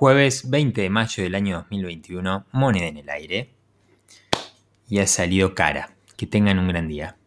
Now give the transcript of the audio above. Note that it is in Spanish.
Jueves 20 de mayo del año 2021, moneda en el aire. Y ha salido cara. Que tengan un gran día.